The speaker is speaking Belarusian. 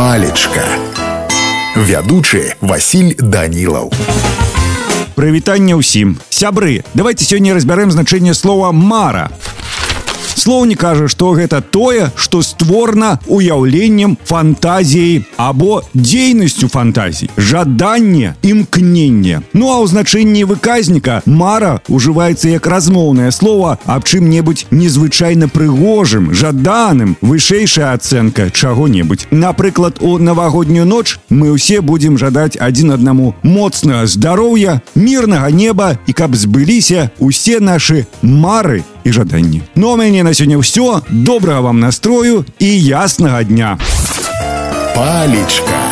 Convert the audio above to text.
палечка. Вядучы Васіль данілаў. Прывітанне ўсім. Сябры давайте сёння разбярем значэнне слова мара Слоўнік кажа, што гэта тое, што створана уяўленнем фантазіяй або дзейнасцю фантазій, жаданне, імкненне. Ну а ў значэнні выказніка мара ўжываецца як размоўнае слово аб чым-небудзь незвычайна прыгожым, жаданым, вышэйшая ацэнка чаго-небудзь. Напрыклад, у навагоднюю ноч мы ўсе будзем жадаць адзін аднаму моцнага здароўя, мірнага неба і каб збыліся усе нашы мары і жаданні. Ну а мяне на сёння ўсё добрага вам настрою і яснага дня. палечка